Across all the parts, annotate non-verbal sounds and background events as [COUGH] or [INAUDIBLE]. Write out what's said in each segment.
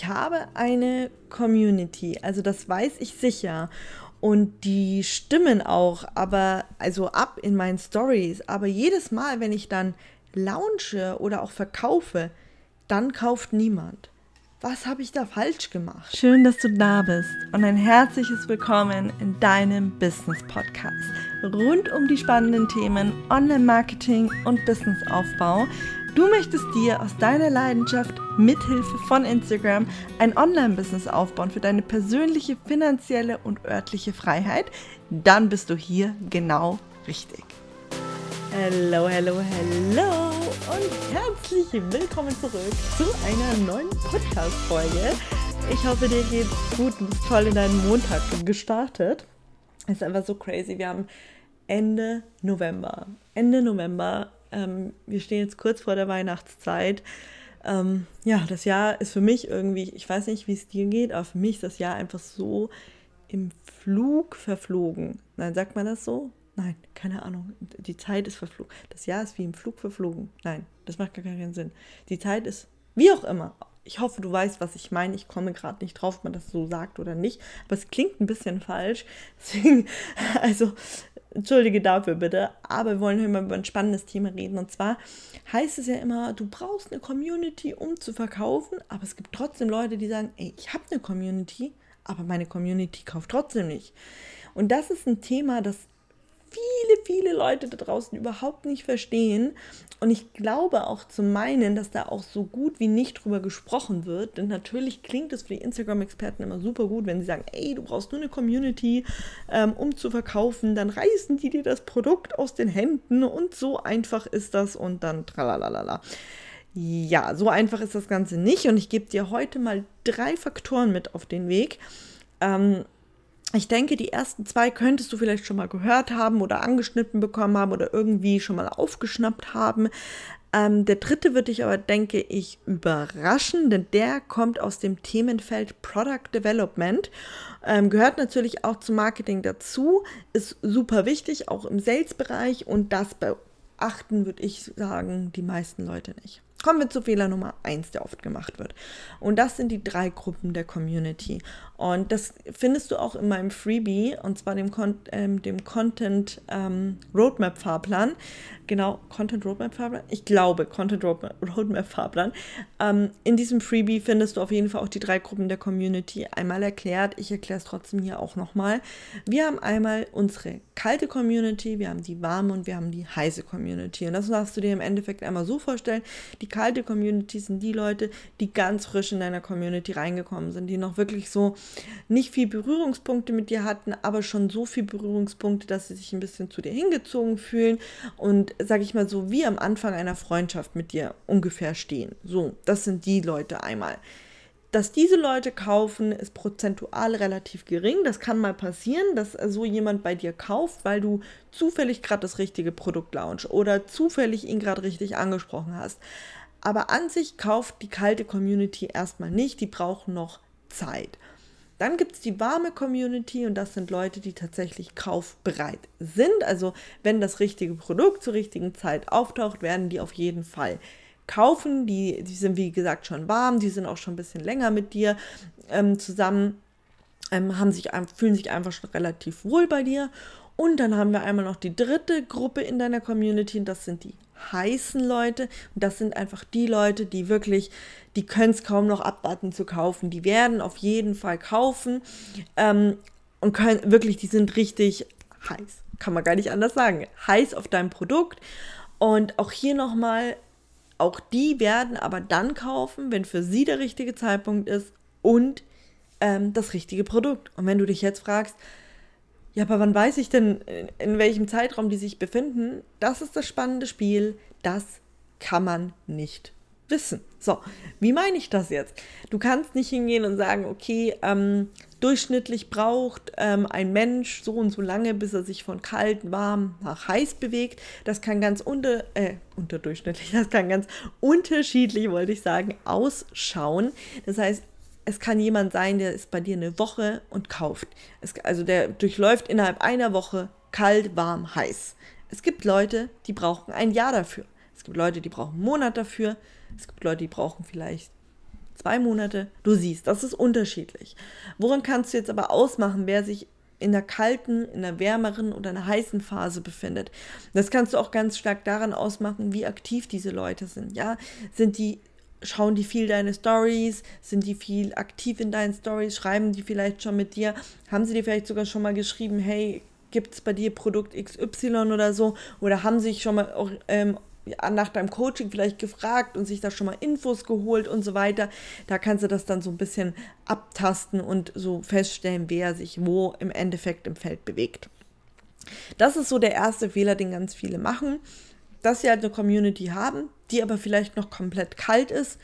ich habe eine Community, also das weiß ich sicher. Und die stimmen auch, aber also ab in meinen Stories. Aber jedes Mal, wenn ich dann launche oder auch verkaufe, dann kauft niemand. Was habe ich da falsch gemacht? Schön, dass du da bist und ein herzliches Willkommen in deinem Business Podcast rund um die spannenden Themen Online-Marketing und Businessaufbau Du möchtest dir aus deiner Leidenschaft mithilfe von Instagram ein Online-Business aufbauen für deine persönliche, finanzielle und örtliche Freiheit? Dann bist du hier genau richtig. Hallo, hallo, hallo und herzlich willkommen zurück zu einer neuen Podcast-Folge. Ich hoffe, dir geht's gut, du bist toll in deinen Montag gestartet. Es ist einfach so crazy. Wir haben Ende November. Ende November ähm, wir stehen jetzt kurz vor der Weihnachtszeit. Ähm, ja, das Jahr ist für mich irgendwie, ich weiß nicht, wie es dir geht, aber für mich ist das Jahr einfach so im Flug verflogen. Nein, sagt man das so? Nein, keine Ahnung. Die Zeit ist verflogen. Das Jahr ist wie im Flug verflogen. Nein, das macht gar keinen Sinn. Die Zeit ist wie auch immer. Ich hoffe, du weißt, was ich meine. Ich komme gerade nicht drauf, ob man das so sagt oder nicht. Aber es klingt ein bisschen falsch. [LAUGHS] Deswegen, also Entschuldige dafür bitte, aber wir wollen heute mal über ein spannendes Thema reden. Und zwar heißt es ja immer, du brauchst eine Community, um zu verkaufen, aber es gibt trotzdem Leute, die sagen, ey, ich habe eine Community, aber meine Community kauft trotzdem nicht. Und das ist ein Thema, das viele, viele Leute da draußen überhaupt nicht verstehen. Und ich glaube auch zu meinen, dass da auch so gut wie nicht drüber gesprochen wird. Denn natürlich klingt es für die Instagram-Experten immer super gut, wenn sie sagen, ey, du brauchst nur eine Community, ähm, um zu verkaufen. Dann reißen die dir das Produkt aus den Händen und so einfach ist das und dann tralalala. Ja, so einfach ist das Ganze nicht. Und ich gebe dir heute mal drei Faktoren mit auf den Weg. Ähm, ich denke, die ersten zwei könntest du vielleicht schon mal gehört haben oder angeschnitten bekommen haben oder irgendwie schon mal aufgeschnappt haben. Ähm, der dritte wird dich aber, denke ich, überraschen, denn der kommt aus dem Themenfeld Product Development. Ähm, gehört natürlich auch zum Marketing dazu, ist super wichtig, auch im Sales-Bereich und das beachten, würde ich sagen, die meisten Leute nicht. Kommen wir zu Fehler Nummer 1, der oft gemacht wird. Und das sind die drei Gruppen der Community. Und das findest du auch in meinem Freebie, und zwar dem, Con ähm, dem Content ähm, Roadmap Fahrplan. Genau, Content Roadmap Fahrplan. Ich glaube, Content Roadmap Fahrplan. Ähm, in diesem Freebie findest du auf jeden Fall auch die drei Gruppen der Community einmal erklärt. Ich erkläre es trotzdem hier auch nochmal. Wir haben einmal unsere kalte Community, wir haben die warme und wir haben die heiße Community. Und das darfst du dir im Endeffekt einmal so vorstellen. Die kalte Community sind die Leute, die ganz frisch in deiner Community reingekommen sind, die noch wirklich so nicht viel Berührungspunkte mit dir hatten, aber schon so viel Berührungspunkte, dass sie sich ein bisschen zu dir hingezogen fühlen und, sag ich mal, so wie am Anfang einer Freundschaft mit dir ungefähr stehen. So, das sind die Leute einmal. Dass diese Leute kaufen, ist prozentual relativ gering. Das kann mal passieren, dass so jemand bei dir kauft, weil du zufällig gerade das richtige Produkt launch oder zufällig ihn gerade richtig angesprochen hast. Aber an sich kauft die kalte Community erstmal nicht, die brauchen noch Zeit. Dann gibt es die warme Community und das sind Leute, die tatsächlich kaufbereit sind. Also wenn das richtige Produkt zur richtigen Zeit auftaucht, werden die auf jeden Fall kaufen. Die, die sind wie gesagt schon warm, die sind auch schon ein bisschen länger mit dir ähm, zusammen, ähm, haben sich, fühlen sich einfach schon relativ wohl bei dir. Und dann haben wir einmal noch die dritte Gruppe in deiner Community und das sind die heißen Leute. Und das sind einfach die Leute, die wirklich, die können es kaum noch abwarten zu kaufen. Die werden auf jeden Fall kaufen ähm, und können wirklich, die sind richtig heiß. Kann man gar nicht anders sagen. Heiß auf deinem Produkt. Und auch hier nochmal, auch die werden aber dann kaufen, wenn für sie der richtige Zeitpunkt ist und ähm, das richtige Produkt. Und wenn du dich jetzt fragst, ja, aber wann weiß ich denn, in welchem Zeitraum die sich befinden? Das ist das spannende Spiel. Das kann man nicht wissen. So, wie meine ich das jetzt? Du kannst nicht hingehen und sagen, okay, ähm, durchschnittlich braucht ähm, ein Mensch so und so lange, bis er sich von kalt, warm nach heiß bewegt. Das kann ganz unter, äh, unterdurchschnittlich, [LAUGHS] das kann ganz unterschiedlich, wollte ich sagen, ausschauen. Das heißt, es kann jemand sein, der ist bei dir eine Woche und kauft. Es, also der durchläuft innerhalb einer Woche kalt, warm, heiß. Es gibt Leute, die brauchen ein Jahr dafür. Es gibt Leute, die brauchen einen Monat dafür. Es gibt Leute, die brauchen vielleicht zwei Monate, du siehst, das ist unterschiedlich. Woran kannst du jetzt aber ausmachen, wer sich in der kalten, in der wärmeren oder einer heißen Phase befindet. Das kannst du auch ganz stark daran ausmachen, wie aktiv diese Leute sind. Ja, sind die schauen die viel deine Stories, sind die viel aktiv in deinen Stories, schreiben die vielleicht schon mit dir, haben sie dir vielleicht sogar schon mal geschrieben, hey, gibt es bei dir Produkt XY oder so, oder haben sich schon mal auch, ähm, nach deinem Coaching vielleicht gefragt und sich da schon mal Infos geholt und so weiter. Da kannst du das dann so ein bisschen abtasten und so feststellen, wer sich wo im Endeffekt im Feld bewegt. Das ist so der erste Fehler, den ganz viele machen, dass sie halt eine Community haben, die aber vielleicht noch komplett kalt ist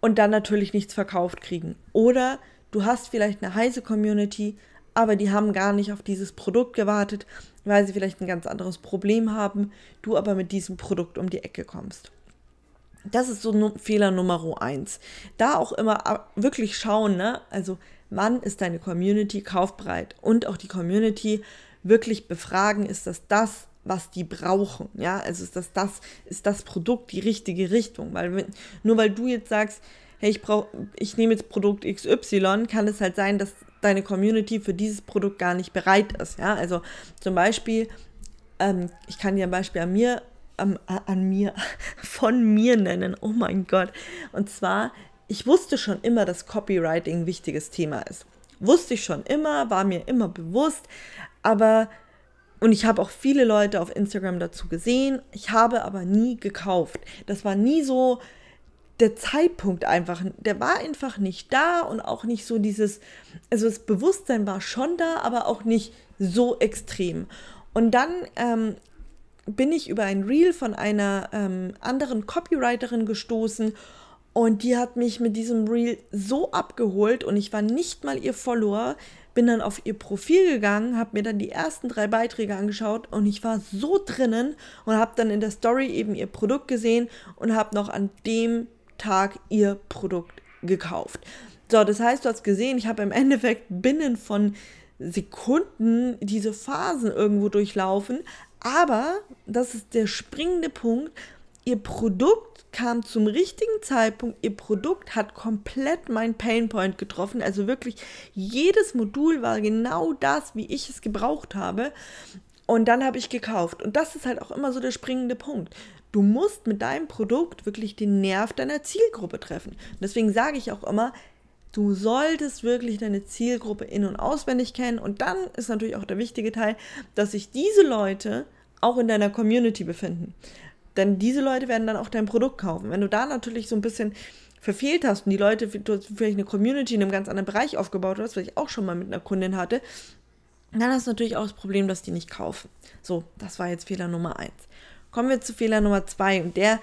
und dann natürlich nichts verkauft kriegen. Oder du hast vielleicht eine heiße Community, aber die haben gar nicht auf dieses Produkt gewartet, weil sie vielleicht ein ganz anderes Problem haben, du aber mit diesem Produkt um die Ecke kommst. Das ist so Fehler Nummer eins. Da auch immer wirklich schauen, ne? Also, wann ist deine Community kaufbereit? Und auch die Community wirklich befragen, ist das das, was die brauchen. Ja, also ist das, das, ist das Produkt die richtige Richtung. Weil wenn, nur weil du jetzt sagst, hey, ich brauche, ich nehme jetzt Produkt XY, kann es halt sein, dass deine Community für dieses Produkt gar nicht bereit ist. Ja, also zum Beispiel, ähm, ich kann dir ein Beispiel an mir, ähm, an mir, [LAUGHS] von mir nennen. Oh mein Gott. Und zwar, ich wusste schon immer, dass Copywriting ein wichtiges Thema ist. Wusste ich schon immer, war mir immer bewusst, aber und ich habe auch viele Leute auf Instagram dazu gesehen. Ich habe aber nie gekauft. Das war nie so der Zeitpunkt einfach. Der war einfach nicht da und auch nicht so dieses, also das Bewusstsein war schon da, aber auch nicht so extrem. Und dann ähm, bin ich über ein Reel von einer ähm, anderen Copywriterin gestoßen und die hat mich mit diesem Reel so abgeholt und ich war nicht mal ihr Follower bin dann auf ihr Profil gegangen, habe mir dann die ersten drei Beiträge angeschaut und ich war so drinnen und habe dann in der Story eben ihr Produkt gesehen und habe noch an dem Tag ihr Produkt gekauft. So, das heißt, du hast gesehen, ich habe im Endeffekt binnen von Sekunden diese Phasen irgendwo durchlaufen, aber das ist der springende Punkt, ihr Produkt kam zum richtigen Zeitpunkt. Ihr Produkt hat komplett mein Painpoint getroffen. Also wirklich jedes Modul war genau das, wie ich es gebraucht habe. Und dann habe ich gekauft. Und das ist halt auch immer so der springende Punkt. Du musst mit deinem Produkt wirklich den Nerv deiner Zielgruppe treffen. Und deswegen sage ich auch immer, du solltest wirklich deine Zielgruppe in- und auswendig kennen. Und dann ist natürlich auch der wichtige Teil, dass sich diese Leute auch in deiner Community befinden. Denn diese Leute werden dann auch dein Produkt kaufen. Wenn du da natürlich so ein bisschen verfehlt hast und die Leute, du hast vielleicht eine Community in einem ganz anderen Bereich aufgebaut hast, was ich auch schon mal mit einer Kundin hatte, dann hast du natürlich auch das Problem, dass die nicht kaufen. So, das war jetzt Fehler Nummer eins. Kommen wir zu Fehler Nummer zwei und der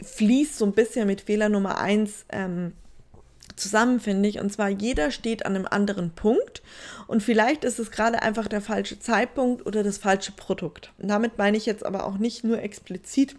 fließt so ein bisschen mit Fehler Nummer eins ähm, zusammen, finde ich. Und zwar, jeder steht an einem anderen Punkt und vielleicht ist es gerade einfach der falsche Zeitpunkt oder das falsche Produkt. Und damit meine ich jetzt aber auch nicht nur explizit,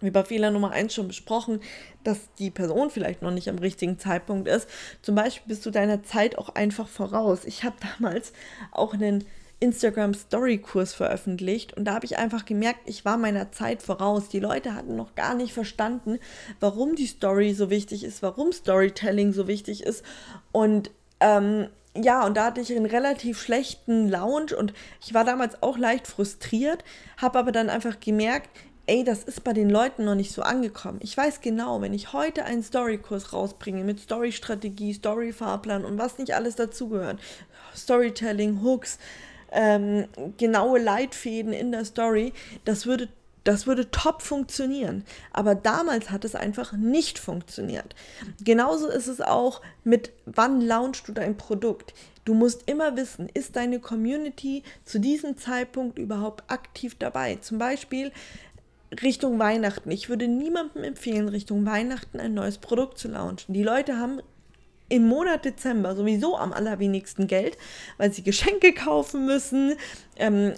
wie bei Fehler Nummer 1 schon besprochen, dass die Person vielleicht noch nicht am richtigen Zeitpunkt ist. Zum Beispiel bist du deiner Zeit auch einfach voraus. Ich habe damals auch einen Instagram Story Kurs veröffentlicht und da habe ich einfach gemerkt, ich war meiner Zeit voraus. Die Leute hatten noch gar nicht verstanden, warum die Story so wichtig ist, warum Storytelling so wichtig ist und ähm, ja, und da hatte ich einen relativ schlechten Lounge und ich war damals auch leicht frustriert, habe aber dann einfach gemerkt, ey, das ist bei den Leuten noch nicht so angekommen. Ich weiß genau, wenn ich heute einen Storykurs rausbringe mit Storystrategie, Storyfahrplan und was nicht alles dazugehört, Storytelling, Hooks, ähm, genaue Leitfäden in der Story, das würde das würde top funktionieren. Aber damals hat es einfach nicht funktioniert. Genauso ist es auch mit, wann launchst du dein Produkt. Du musst immer wissen, ist deine Community zu diesem Zeitpunkt überhaupt aktiv dabei? Zum Beispiel Richtung Weihnachten. Ich würde niemandem empfehlen, Richtung Weihnachten ein neues Produkt zu launchen. Die Leute haben im Monat Dezember sowieso am allerwenigsten Geld, weil sie Geschenke kaufen müssen, ähm,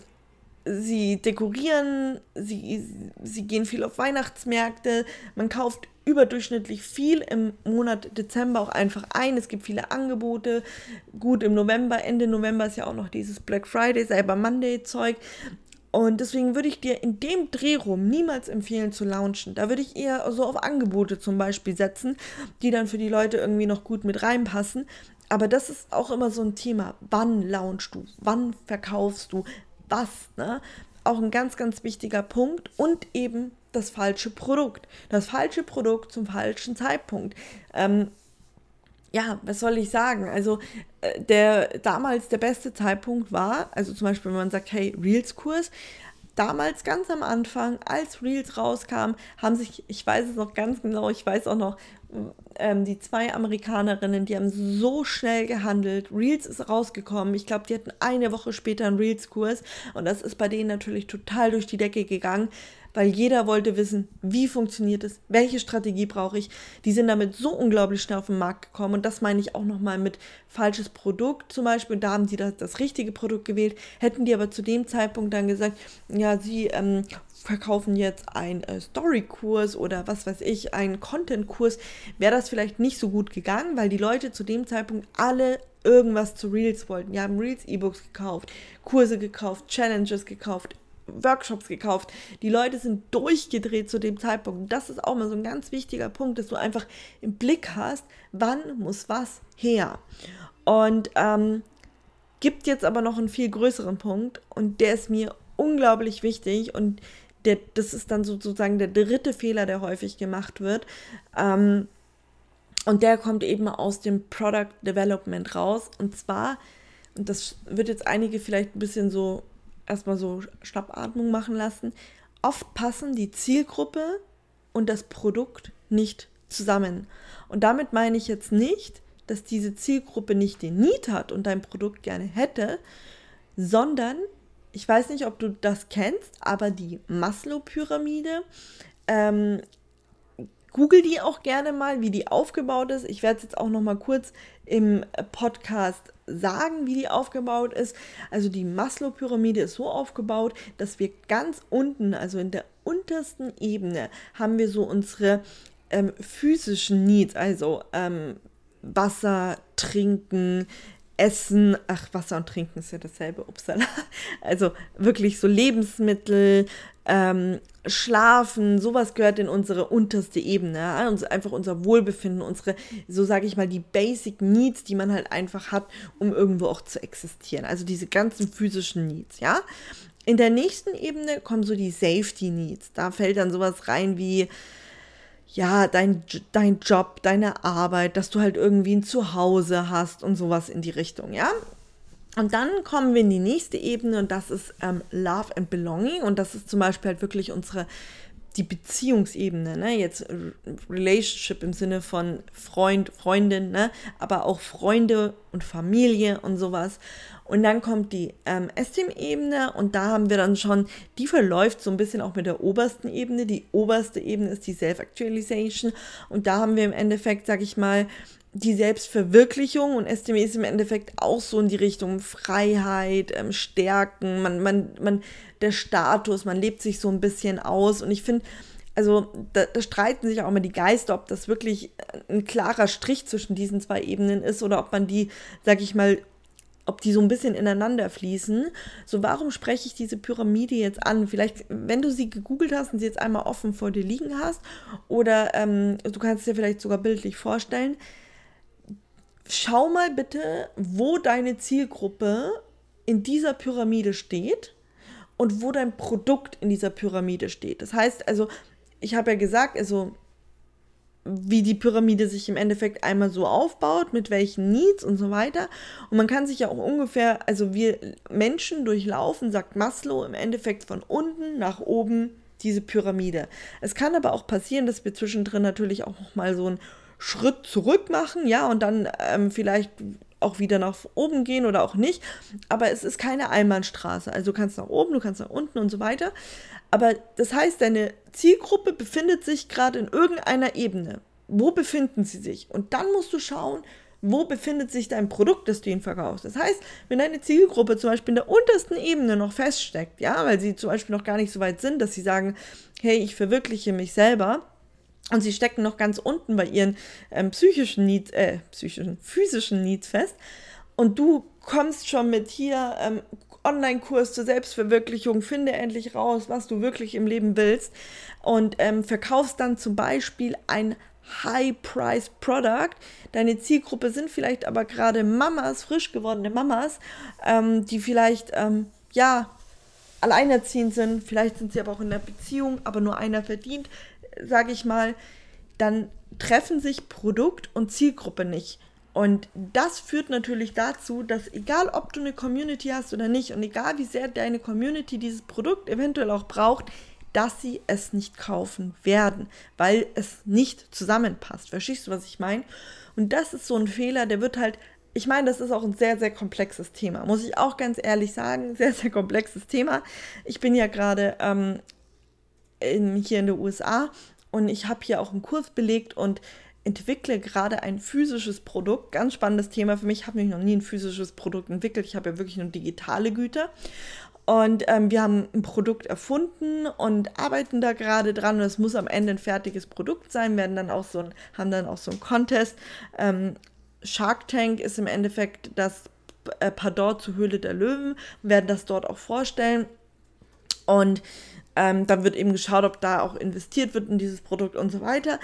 sie dekorieren, sie, sie gehen viel auf Weihnachtsmärkte, man kauft überdurchschnittlich viel im Monat Dezember auch einfach ein. Es gibt viele Angebote. Gut, im November, Ende November ist ja auch noch dieses Black Friday, Cyber Monday Zeug. Und deswegen würde ich dir in dem Drehraum niemals empfehlen zu launchen. Da würde ich eher so auf Angebote zum Beispiel setzen, die dann für die Leute irgendwie noch gut mit reinpassen. Aber das ist auch immer so ein Thema. Wann launchst du? Wann verkaufst du? Was? Ne? Auch ein ganz, ganz wichtiger Punkt. Und eben das falsche Produkt. Das falsche Produkt zum falschen Zeitpunkt. Ähm, ja, was soll ich sagen? Also äh, der damals der beste Zeitpunkt war, also zum Beispiel, wenn man sagt, hey, Reels-Kurs, damals ganz am Anfang, als Reels rauskam, haben sich, ich weiß es noch ganz genau, ich weiß auch noch, ähm, die zwei Amerikanerinnen, die haben so schnell gehandelt. Reels ist rausgekommen. Ich glaube, die hatten eine Woche später einen Reels-Kurs und das ist bei denen natürlich total durch die Decke gegangen weil jeder wollte wissen, wie funktioniert es, welche Strategie brauche ich. Die sind damit so unglaublich schnell auf den Markt gekommen und das meine ich auch nochmal mit falsches Produkt zum Beispiel. Da haben sie das, das richtige Produkt gewählt, hätten die aber zu dem Zeitpunkt dann gesagt, ja, sie ähm, verkaufen jetzt einen äh, Story-Kurs oder was weiß ich, einen Content-Kurs, wäre das vielleicht nicht so gut gegangen, weil die Leute zu dem Zeitpunkt alle irgendwas zu Reels wollten. Die haben Reels-E-Books gekauft, Kurse gekauft, Challenges gekauft, Workshops gekauft. Die Leute sind durchgedreht zu dem Zeitpunkt. Das ist auch mal so ein ganz wichtiger Punkt, dass du einfach im Blick hast, wann muss was her. Und ähm, gibt jetzt aber noch einen viel größeren Punkt und der ist mir unglaublich wichtig und der, das ist dann sozusagen der dritte Fehler, der häufig gemacht wird. Ähm, und der kommt eben aus dem Product Development raus. Und zwar, und das wird jetzt einige vielleicht ein bisschen so erstmal so Schnappatmung machen lassen. Oft passen die Zielgruppe und das Produkt nicht zusammen. Und damit meine ich jetzt nicht, dass diese Zielgruppe nicht den Need hat und dein Produkt gerne hätte, sondern, ich weiß nicht, ob du das kennst, aber die Maslow-Pyramide, ähm, google die auch gerne mal, wie die aufgebaut ist. Ich werde es jetzt auch noch mal kurz im Podcast sagen, wie die aufgebaut ist. Also die Maslow-Pyramide ist so aufgebaut, dass wir ganz unten, also in der untersten Ebene, haben wir so unsere ähm, physischen Needs, also ähm, Wasser, Trinken, Essen, ach, Wasser und Trinken ist ja dasselbe, upsala. [LAUGHS] Also wirklich so Lebensmittel, ähm, Schlafen, sowas gehört in unsere unterste Ebene. Ja? Uns, einfach unser Wohlbefinden, unsere, so sage ich mal, die Basic Needs, die man halt einfach hat, um irgendwo auch zu existieren. Also diese ganzen physischen Needs, ja. In der nächsten Ebene kommen so die Safety Needs. Da fällt dann sowas rein wie, ja, dein, dein Job, deine Arbeit, dass du halt irgendwie ein Zuhause hast und sowas in die Richtung, ja. Und dann kommen wir in die nächste Ebene und das ist ähm, Love and Belonging und das ist zum Beispiel halt wirklich unsere die Beziehungsebene, ne? Jetzt Relationship im Sinne von Freund, Freundin, ne? Aber auch Freunde und Familie und sowas. Und dann kommt die ähm, Esteem-Ebene und da haben wir dann schon, die verläuft so ein bisschen auch mit der obersten Ebene. Die oberste Ebene ist die Self-Actualization und da haben wir im Endeffekt, sag ich mal, die Selbstverwirklichung und STM ist im Endeffekt auch so in die Richtung Freiheit, ähm, Stärken, man, man, man, der Status, man lebt sich so ein bisschen aus und ich finde, also da, da, streiten sich auch immer die Geister, ob das wirklich ein klarer Strich zwischen diesen zwei Ebenen ist oder ob man die, sag ich mal, ob die so ein bisschen ineinander fließen. So, warum spreche ich diese Pyramide jetzt an? Vielleicht, wenn du sie gegoogelt hast und sie jetzt einmal offen vor dir liegen hast, oder ähm, du kannst dir vielleicht sogar bildlich vorstellen, schau mal bitte, wo deine Zielgruppe in dieser Pyramide steht und wo dein Produkt in dieser Pyramide steht. Das heißt also, ich habe ja gesagt, also wie die Pyramide sich im Endeffekt einmal so aufbaut, mit welchen Needs und so weiter. Und man kann sich ja auch ungefähr, also wir Menschen durchlaufen, sagt Maslow, im Endeffekt von unten nach oben diese Pyramide. Es kann aber auch passieren, dass wir zwischendrin natürlich auch mal so ein Schritt zurück machen, ja, und dann ähm, vielleicht auch wieder nach oben gehen oder auch nicht. Aber es ist keine Einbahnstraße. Also du kannst nach oben, du kannst nach unten und so weiter. Aber das heißt, deine Zielgruppe befindet sich gerade in irgendeiner Ebene. Wo befinden sie sich? Und dann musst du schauen, wo befindet sich dein Produkt, das du ihnen verkaufst. Das heißt, wenn deine Zielgruppe zum Beispiel in der untersten Ebene noch feststeckt, ja, weil sie zum Beispiel noch gar nicht so weit sind, dass sie sagen, hey, ich verwirkliche mich selber, und sie stecken noch ganz unten bei ihren ähm, psychischen Needs, äh, psychischen, physischen Needs fest. Und du kommst schon mit hier, ähm, Online-Kurs zur Selbstverwirklichung, finde endlich raus, was du wirklich im Leben willst und ähm, verkaufst dann zum Beispiel ein High-Price-Product. Deine Zielgruppe sind vielleicht aber gerade Mamas, frisch gewordene Mamas, ähm, die vielleicht, ähm, ja, alleinerziehend sind, vielleicht sind sie aber auch in einer Beziehung, aber nur einer verdient, sage ich mal, dann treffen sich Produkt und Zielgruppe nicht. Und das führt natürlich dazu, dass egal ob du eine Community hast oder nicht und egal wie sehr deine Community dieses Produkt eventuell auch braucht, dass sie es nicht kaufen werden, weil es nicht zusammenpasst. Verstehst du, was ich meine? Und das ist so ein Fehler, der wird halt, ich meine, das ist auch ein sehr, sehr komplexes Thema, muss ich auch ganz ehrlich sagen, sehr, sehr komplexes Thema. Ich bin ja gerade ähm, in, hier in den USA und ich habe hier auch einen Kurs belegt und entwickle gerade ein physisches Produkt. Ganz spannendes Thema für mich. Ich habe nämlich noch nie ein physisches Produkt entwickelt. Ich habe ja wirklich nur digitale Güter. Und ähm, wir haben ein Produkt erfunden und arbeiten da gerade dran. Und es muss am Ende ein fertiges Produkt sein. Werden dann auch so ein, haben dann auch so einen Contest. Ähm, Shark Tank ist im Endeffekt das äh, Pardon zur Höhle der Löwen. Wir werden das dort auch vorstellen. Und ähm, dann wird eben geschaut, ob da auch investiert wird in dieses Produkt und so weiter.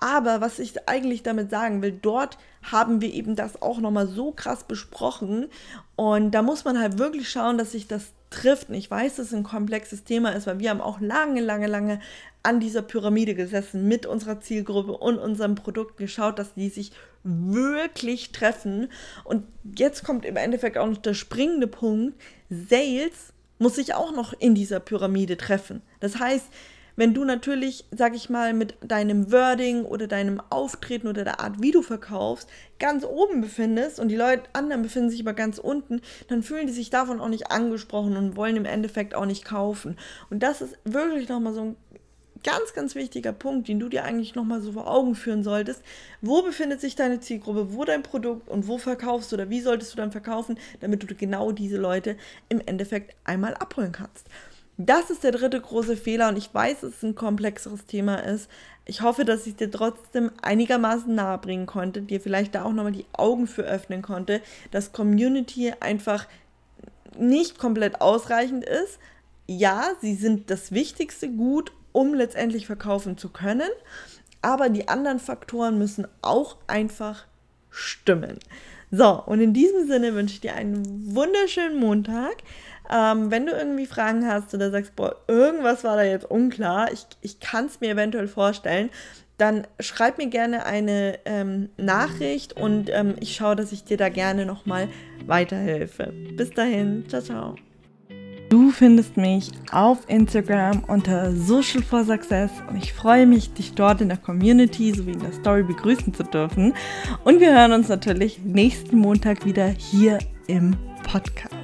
Aber was ich eigentlich damit sagen will, dort haben wir eben das auch nochmal so krass besprochen. Und da muss man halt wirklich schauen, dass sich das trifft. Und ich weiß, dass es ein komplexes Thema ist, weil wir haben auch lange, lange, lange an dieser Pyramide gesessen mit unserer Zielgruppe und unserem Produkt geschaut, dass die sich wirklich treffen. Und jetzt kommt im Endeffekt auch noch der springende Punkt. Sales muss sich auch noch in dieser Pyramide treffen. Das heißt, wenn du natürlich, sag ich mal, mit deinem Wording oder deinem Auftreten oder der Art, wie du verkaufst, ganz oben befindest und die Leute anderen befinden sich aber ganz unten, dann fühlen die sich davon auch nicht angesprochen und wollen im Endeffekt auch nicht kaufen. Und das ist wirklich nochmal so ein ganz, ganz wichtiger Punkt, den du dir eigentlich nochmal so vor Augen führen solltest. Wo befindet sich deine Zielgruppe, wo dein Produkt und wo verkaufst du oder wie solltest du dann verkaufen, damit du genau diese Leute im Endeffekt einmal abholen kannst. Das ist der dritte große Fehler und ich weiß, dass es ein komplexeres Thema ist. Ich hoffe, dass ich dir trotzdem einigermaßen nahe bringen konnte, dir vielleicht da auch nochmal die Augen für öffnen konnte, dass Community einfach nicht komplett ausreichend ist. Ja, sie sind das wichtigste Gut um letztendlich verkaufen zu können. Aber die anderen Faktoren müssen auch einfach stimmen. So, und in diesem Sinne wünsche ich dir einen wunderschönen Montag. Ähm, wenn du irgendwie Fragen hast oder sagst, boah, irgendwas war da jetzt unklar, ich, ich kann es mir eventuell vorstellen, dann schreib mir gerne eine ähm, Nachricht und ähm, ich schaue, dass ich dir da gerne nochmal weiterhelfe. Bis dahin, ciao, ciao. Du findest mich auf Instagram unter Social for Success und ich freue mich, dich dort in der Community sowie in der Story begrüßen zu dürfen. Und wir hören uns natürlich nächsten Montag wieder hier im Podcast.